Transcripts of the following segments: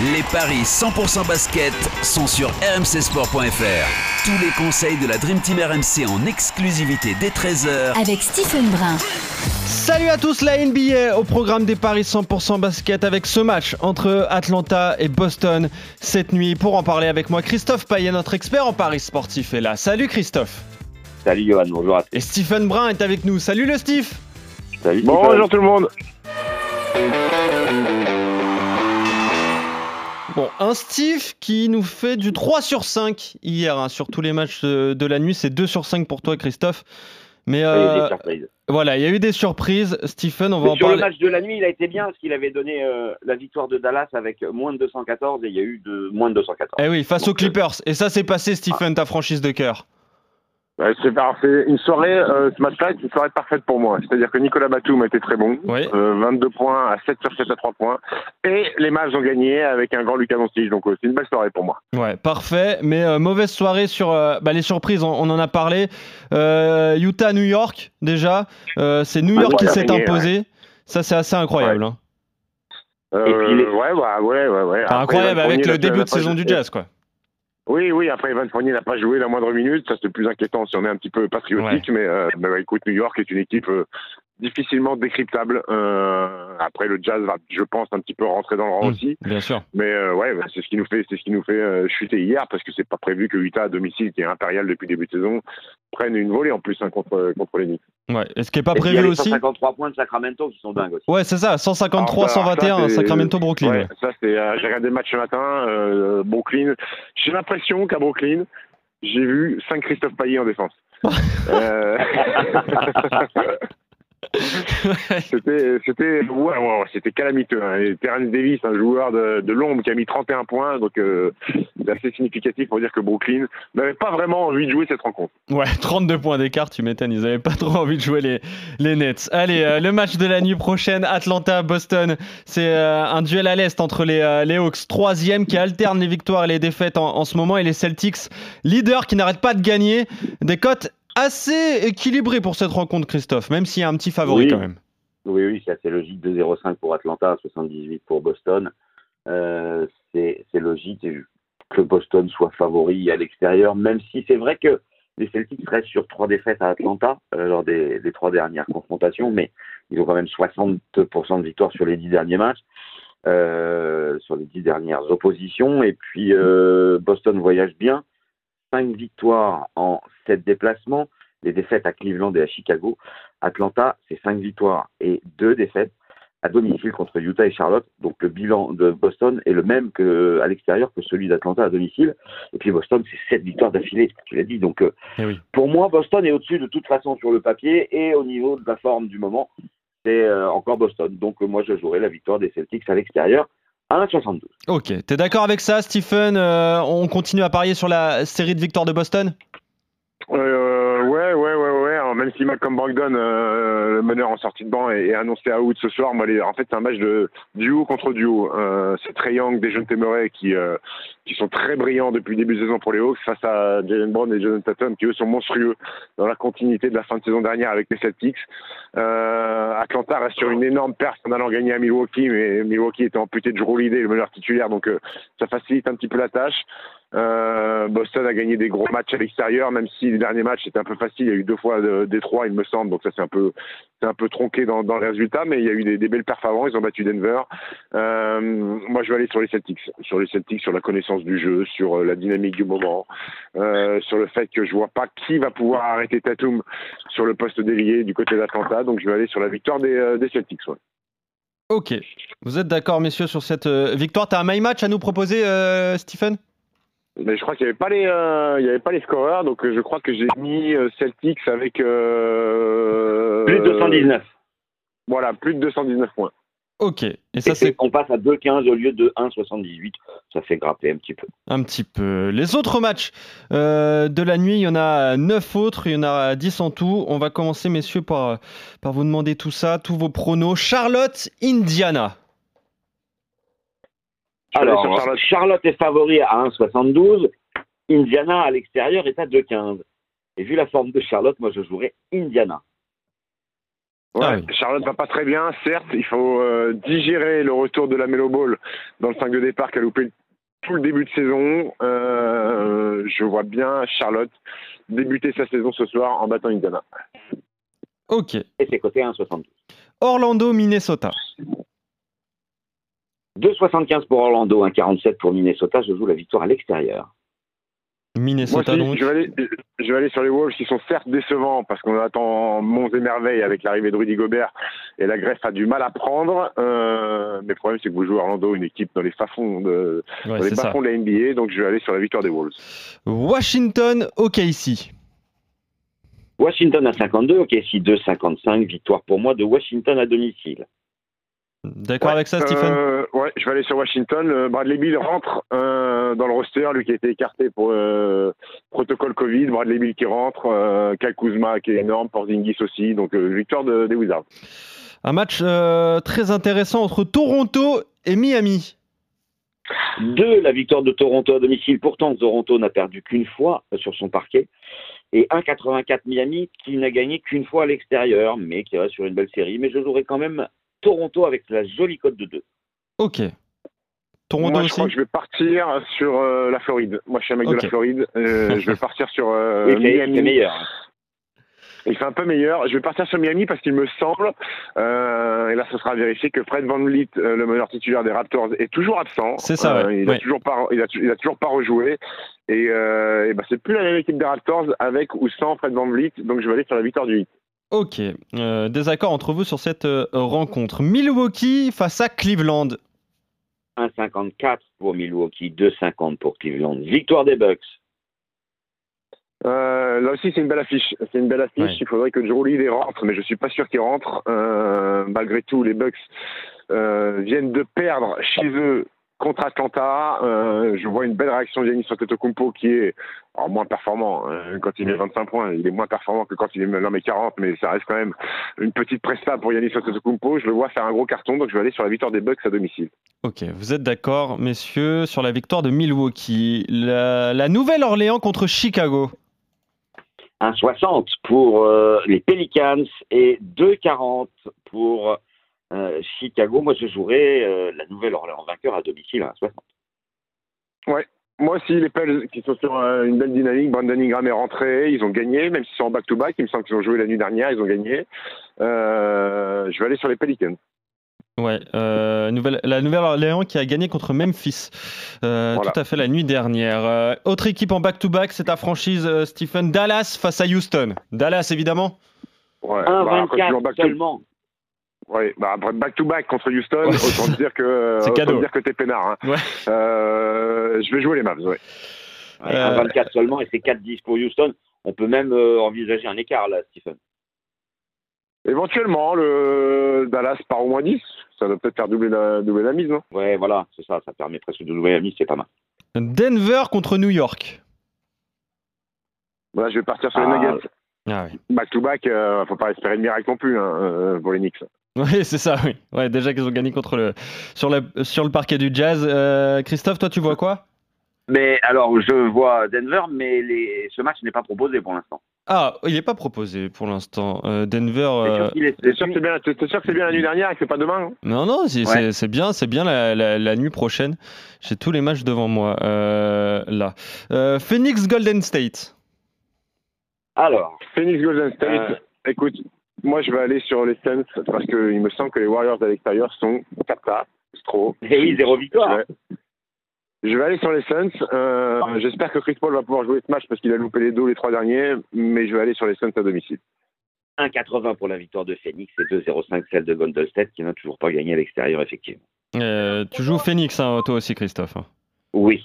Les paris 100% basket sont sur rmcsport.fr. Tous les conseils de la Dream Team RMC en exclusivité dès 13h Avec Stephen Brun. Salut à tous, la NBA au programme des paris 100% basket avec ce match entre Atlanta et Boston cette nuit. Pour en parler avec moi, Christophe Payet, notre expert en paris sportif est là. Salut Christophe. Salut Johan, bonjour à tous. Et Stephen Brun est avec nous. Salut le Steve. Salut Bonjour tout le monde. Bon, un Steve qui nous fait du 3 sur 5 hier hein, sur tous les matchs de, la nuit. C'est 2 sur 5 pour toi Christophe. Mais Il y a eu euh, des surprises. voilà, il y a eu des surprises. Stephen, on va Mais en sur parler. le match de la nuit, il a été bien parce qu'il avait donné euh, la victoire de Dallas avec moins de 214 et il y a eu de moins de 214. Eh oui, face aux Donc, euh, Clippers. Et ça, c'est passé, Stephen, ta franchise de cœur. Ouais, c'est parfait. Une soirée, euh, ce match-là est une soirée parfaite pour moi. C'est-à-dire que Nicolas Batum a été très bon. Oui. Euh, 22 points à 7 sur 7 à 3 points. Et les matchs ont gagné avec un grand Lucas Doncic. Donc euh, c'est une belle soirée pour moi. Ouais, parfait. Mais euh, mauvaise soirée sur euh, bah, les surprises, on, on en a parlé. Euh, Utah, New York, déjà. Euh, c'est New Ah, York qui s'est imposé. Ça, c'est assez incroyable. hein. Euh, Et puis les- Ouais, bah, ouais, ouais, ouais. Après, incroyable avec le début de saison du Jazz, quoi. Oui, oui. Après, Evan Fournier n'a pas joué la moindre minute. Ça, c'est plus inquiétant si on est un petit peu patriotique. Mais euh, bah, écoute, New York est une équipe euh, difficilement décryptable. Euh, après, le Jazz va, je pense, un petit peu rentrer dans le rang Mm. aussi. Bien sûr. Mais euh, ouais, bah, c'est ce qui nous fait, c'est ce qui nous fait euh, chuter hier parce que c'est pas prévu que Utah à domicile, qui est impérial depuis le début de saison, prenne une volée en plus hein, contre contre les Knicks. Ouais. Et ce qui n'est pas et puis, il y a prévu les aussi. 153 points de Sacramento qui sont dingues aussi. Ouais, c'est ça. 153, Alors, ça, 121, ça, c'est- Sacramento, Brooklyn. Ouais, ça c'est. euh, j'ai regardé le match ce matin, euh, Brooklyn. J'ai l'impression qu'à Brooklyn, j'ai vu 5 Christophe Payet en défense. Euh, c'était, c'était, ouais, c'était calamiteux. Hein. Terrence Davis, un joueur de, de l'ombre qui a mis 31 points, donc euh, c'est assez significatif pour dire que Brooklyn n'avait pas vraiment envie de jouer cette rencontre. Ouais, 32 points d'écart, tu m'étonnes, ils avaient pas trop envie de jouer les, les Nets. Allez, euh, le match de la nuit prochaine, Atlanta-Boston, c'est euh, un duel à l'Est entre les, euh, les Hawks, troisième, qui alternent les victoires et les défaites en, en ce moment, et les Celtics, leaders qui n'arrêtent pas de gagner. Des cotes assez équilibrées pour cette rencontre, Christophe, même s'il y a un petit favori Oui. quand même. Oui, oui, c'est assez logique. 2,05 pour Atlanta, 78 pour Boston. Euh, c'est logique que Boston soit favori à l'extérieur, même si c'est vrai que les Celtics restent sur trois défaites à Atlanta euh, lors des, des trois dernières confrontations, mais ils ont quand même 60% de victoires sur les dix derniers matchs, euh, sur les dix dernières oppositions. Et puis Boston voyage bien, cinq victoires en sept déplacements, les défaites à Cleveland et à Chicago. Atlanta, c'est cinq victoires et deux défaites à domicile contre Utah et Charlotte. Donc le bilan de Boston est le même que à l'extérieur que celui d'Atlanta à domicile. Et puis Boston, c'est sept victoires d'affilée, tu l'as dit. Donc euh, Eh oui. pour moi, Boston est au-dessus de toute façon sur le papier et au niveau de la forme du moment, c'est euh, encore Boston. Donc euh, moi, je jouerai la victoire des Celtics à l'extérieur à 1,72. Ok, t'es d'accord avec ça, Stephen Euh, On continue à parier sur la série de victoires de Boston? Euh, ouais, ouais, même si Malcolm Brogdon, euh, le meneur en sortie de banc, est, annoncé à out ce soir, moi, en fait, c'est un match de duo contre duo. Euh, c'est Trey Young, des jeunes Temeray qui, euh, qui sont très brillants depuis le début de saison pour les Hawks face à Jalen Brown et Jonathan Tatum qui, eux, sont monstrueux dans la continuité de la fin de saison dernière avec les Celtics. Euh, Atlanta reste sur une énorme perte en allant gagner à Milwaukee, mais Milwaukee était amputé de Drew le meneur titulaire, donc euh, ça facilite un petit peu la tâche. Euh, Boston a gagné des gros matchs à l'extérieur, même si les derniers matchs étaient un peu faciles. Il y a eu deux fois de- Détroit, il me semble, donc ça c'est un peu, tronqué dans, les résultats, mais il y a eu des, des belles performances. Ils ont battu Denver. Euh, moi, je vais aller sur les Celtics, sur les Celtics, sur la connaissance du jeu, sur euh, la dynamique du moment, euh, sur le fait que je vois pas qui va pouvoir arrêter Tatum sur le poste délié du côté d'Atlanta. Donc, je vais aller sur la victoire des, euh, des Celtics. Ok. Vous êtes d'accord, messieurs, sur cette euh, victoire? T'as un my match à nous proposer, euh, Stephen? Mais je crois qu'il n'y avait pas les, euh, il y avait pas les scoreurs, donc euh, je crois que j'ai mis euh, Celtics avec euh, Plus de 219. Voilà, plus de 219 points. Ok. Et Et ça, c'est on passe à 2,15 au lieu de 1,78. Ça fait grapper un petit peu. un petit peu. Les autres matchs euh, de la nuit, il y en a 9 autres, il y en a 10 en tout. On va commencer, messieurs, par, par vous demander tout ça, tous vos pronos. Charlotte, Indiana. Je Alors, sur Charlotte. Charlotte. est favori à 1,72. Indiana à l'extérieur est à 2,15. Et vu la forme de Charlotte, moi je jouerais Indiana. Ouais, Ah oui. Charlotte va pas très bien, certes. Il faut euh, digérer le retour de la Melo Ball dans le 5 de départ qui a loupé tout le début de saison. Euh, je vois bien Charlotte débuter sa saison ce soir en battant Indiana. Ok. Et c'est coté à 1,72. Orlando, Minnesota. 2,75 pour Orlando, 1,47 pour Minnesota. Je joue la victoire à l'extérieur. Moi Minnesota, aussi, donc. je vais, aller, je vais aller sur les Wolves qui sont certes décevants parce qu'on attend monts et merveilles avec l'arrivée de Rudy Gobert et la greffe a du mal à prendre. Euh, mais le problème, c'est que vous jouez Orlando, une équipe dans les bas-fonds de, Ouais, dans les de la NBA, donc je vais aller sur la victoire des Wolves. Washington, OKC. Washington à 52, ok, si 2,55. Victoire pour moi de Washington à domicile. D'accord Ouais, avec ça, Stephen? euh, Ouais, je vais aller sur Washington. Euh, Bradley Bill rentre euh, dans le roster, lui qui a été écarté pour euh, protocole Covid. Bradley Bill qui rentre, euh, Kyle Kuzma qui est énorme, Porzingis aussi. Donc euh, victoire de- des Wizards. Un match euh, très intéressant entre Toronto et Miami. Deux, la victoire de Toronto à domicile. Pourtant, Toronto n'a perdu qu'une fois sur son parquet. Et 1,84 Miami qui n'a gagné qu'une fois à l'extérieur, mais qui reste sur une belle série. Mais je jouerai quand même Toronto avec la jolie cote de 2. Ok. Toronto Moi, je aussi crois que je vais partir sur euh, la Floride. Moi, je suis un mec de la Floride. Euh, je vais partir sur euh, oui, Miami. c'est meilleur. Il fait un peu meilleur. Je vais partir sur Miami parce qu'il me semble, euh, et là ce sera vérifié, que Fred Van Vliet, euh, le meneur titulaire des Raptors, est toujours absent. C'est ça, Euh, ouais. il, Ouais. a toujours pas, il, a, il a toujours pas rejoué. Et, euh, et ben, c'est plus la même équipe des Raptors avec ou sans Fred Van Vliet, donc je vais aller sur la victoire du 8. Ok. Euh, désaccord entre vous sur cette euh, rencontre. Milwaukee face à Cleveland. 1,54 pour Milwaukee, 2,50 pour Cleveland. Victoire des Bucks. Euh, là aussi, c'est une belle affiche. C'est une belle affiche. Ouais. Il faudrait que Joe Holiday rentre, mais je suis pas sûr qu'il rentre. Euh, malgré tout, les Bucks euh, viennent de perdre chez eux contre Atlanta. Euh, je vois une belle réaction de Giannis Antetokounmpo qui est alors, moins performant. hein. quand il met 25 points, il est moins performant que quand il met, non, mais 40, mais ça reste quand même une petite presta pour Giannis Antetokounmpo. Je le vois faire un gros carton, donc je vais aller sur la victoire des Bucks à domicile. Ok, vous êtes d'accord, messieurs, sur la victoire de Milwaukee. La, la Nouvelle-Orléans contre Chicago. 1,60 pour euh, les Pelicans et 2,40 pour euh, Chicago. Moi, je jouerai euh, la Nouvelle-Orléans vainqueur à domicile à 1,60. Moi aussi, les Pels qui sont sur euh, une belle dynamique, Brandon Ingram est rentré, ils ont gagné, même s'ils sont en back-to-back, il me semble qu'ils ont joué la nuit dernière, ils ont gagné. Euh, je vais aller sur les Pelicans. Ouais, euh, nouvelle, la Nouvelle-Orléans qui a gagné contre Memphis. Euh, Voilà. Tout à fait la nuit dernière. Euh, autre équipe en back-to-back, c'est ta franchise, euh, Stephen. Dallas face à Houston. Dallas, évidemment. Ouais, bah, après, toujours 1,24 back to- seulement. Ouais, bah, après, back-to-back contre Houston, Ouais. autant te dire que, autant dire que t'es peinard. hein. Ouais. Euh, je vais jouer les Mavs, ouais. Euh, 1,24 seulement et c'est 4,10 pour Houston. On peut même euh, envisager un écart là, Stephen. Éventuellement, le Dallas part au moins 10, ça doit peut-être faire doubler la, doubler la mise, non? Ouais, voilà, c'est ça. Ça permet presque de doubler la mise, c'est pas mal. Denver contre New York. Voilà, je vais partir sur les Ah. Nuggets. Ah oui. Back-to-back, euh, faut pas espérer de miracle non plus hein, euh, pour les Knicks. Oui, c'est ça, oui. Ouais, déjà qu'ils ont gagné contre le, sur, le, sur le parquet du Jazz. Euh, Christophe, toi, tu vois quoi? Mais alors, je vois Denver, mais les... ce match n'est pas proposé pour l'instant. Ah, il n'est pas proposé pour l'instant. Euh, Denver. C'est euh, sûr qu'il est- T'es sûr que c'est bien, t'es- t'es sûr que c'est bien la nuit dernière et que c'est pas demain hein? Non, non, c'est Ouais. bien, c'est bien la, la- la nuit prochaine. J'ai tous les matchs devant moi. euh, là. Euh, Phoenix Golden State. Alors, Phoenix Golden State, Euh. écoute, moi je vais aller sur les Suns parce qu'il me semble que les Warriors à l'extérieur sont catastrophes. eh oui, zéro victoire. Ouais. Je vais aller sur les Suns. Euh, J'espère que Chris Paul va pouvoir jouer ce match parce qu'il a loupé les dos les trois derniers, mais je vais aller sur les Suns à domicile. 1,80 pour la victoire de Phoenix et 2,05 celle de Golden State qui n'a toujours pas gagné à l'extérieur, effectivement. Euh, tu joues Phoenix, hein, toi aussi, Christophe. Oui.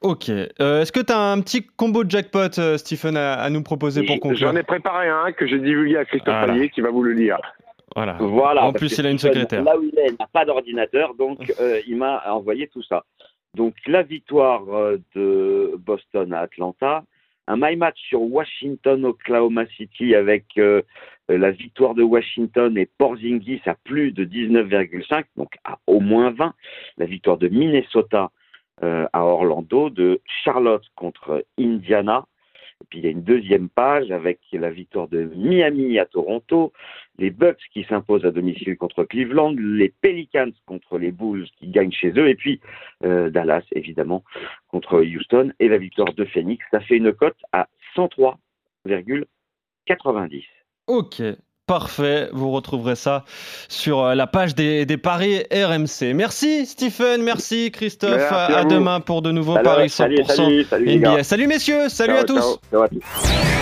Ok. Euh, Est-ce que tu as un petit combo de jackpot, euh, Stephen, à, à nous proposer pour conclure J'en ai préparé un que j'ai divulgué à Christophe Voilà. Payet qui va vous le lire. Voilà. Voilà. En plus, il a une secrétaire. Là où il est, il n'a pas d'ordinateur, donc euh, il m'a envoyé tout ça. Donc la victoire de Boston à Atlanta, un my match sur Washington, Oklahoma City avec euh, la victoire de Washington et Porzingis à plus de 19,5, donc à au moins 20. La victoire de Minnesota euh, à Orlando, de Charlotte contre Indiana. Et puis il y a une deuxième page avec la victoire de Miami à Toronto, les Bucks qui s'imposent à domicile contre Cleveland, les Pelicans contre les Bulls qui gagnent chez eux, et puis euh, Dallas évidemment contre Houston, et la victoire de Phoenix. Ça fait une cote à 103,90. Ok, parfait. Vous retrouverez ça sur euh, la page des, des paris RMC. Merci Stephen, merci Christophe. Merci à, demain pour de nouveaux Salut, paris 100% salut, salut, NBA. Salut messieurs, salut Ciao, à tous. ciao. Ciao à tous.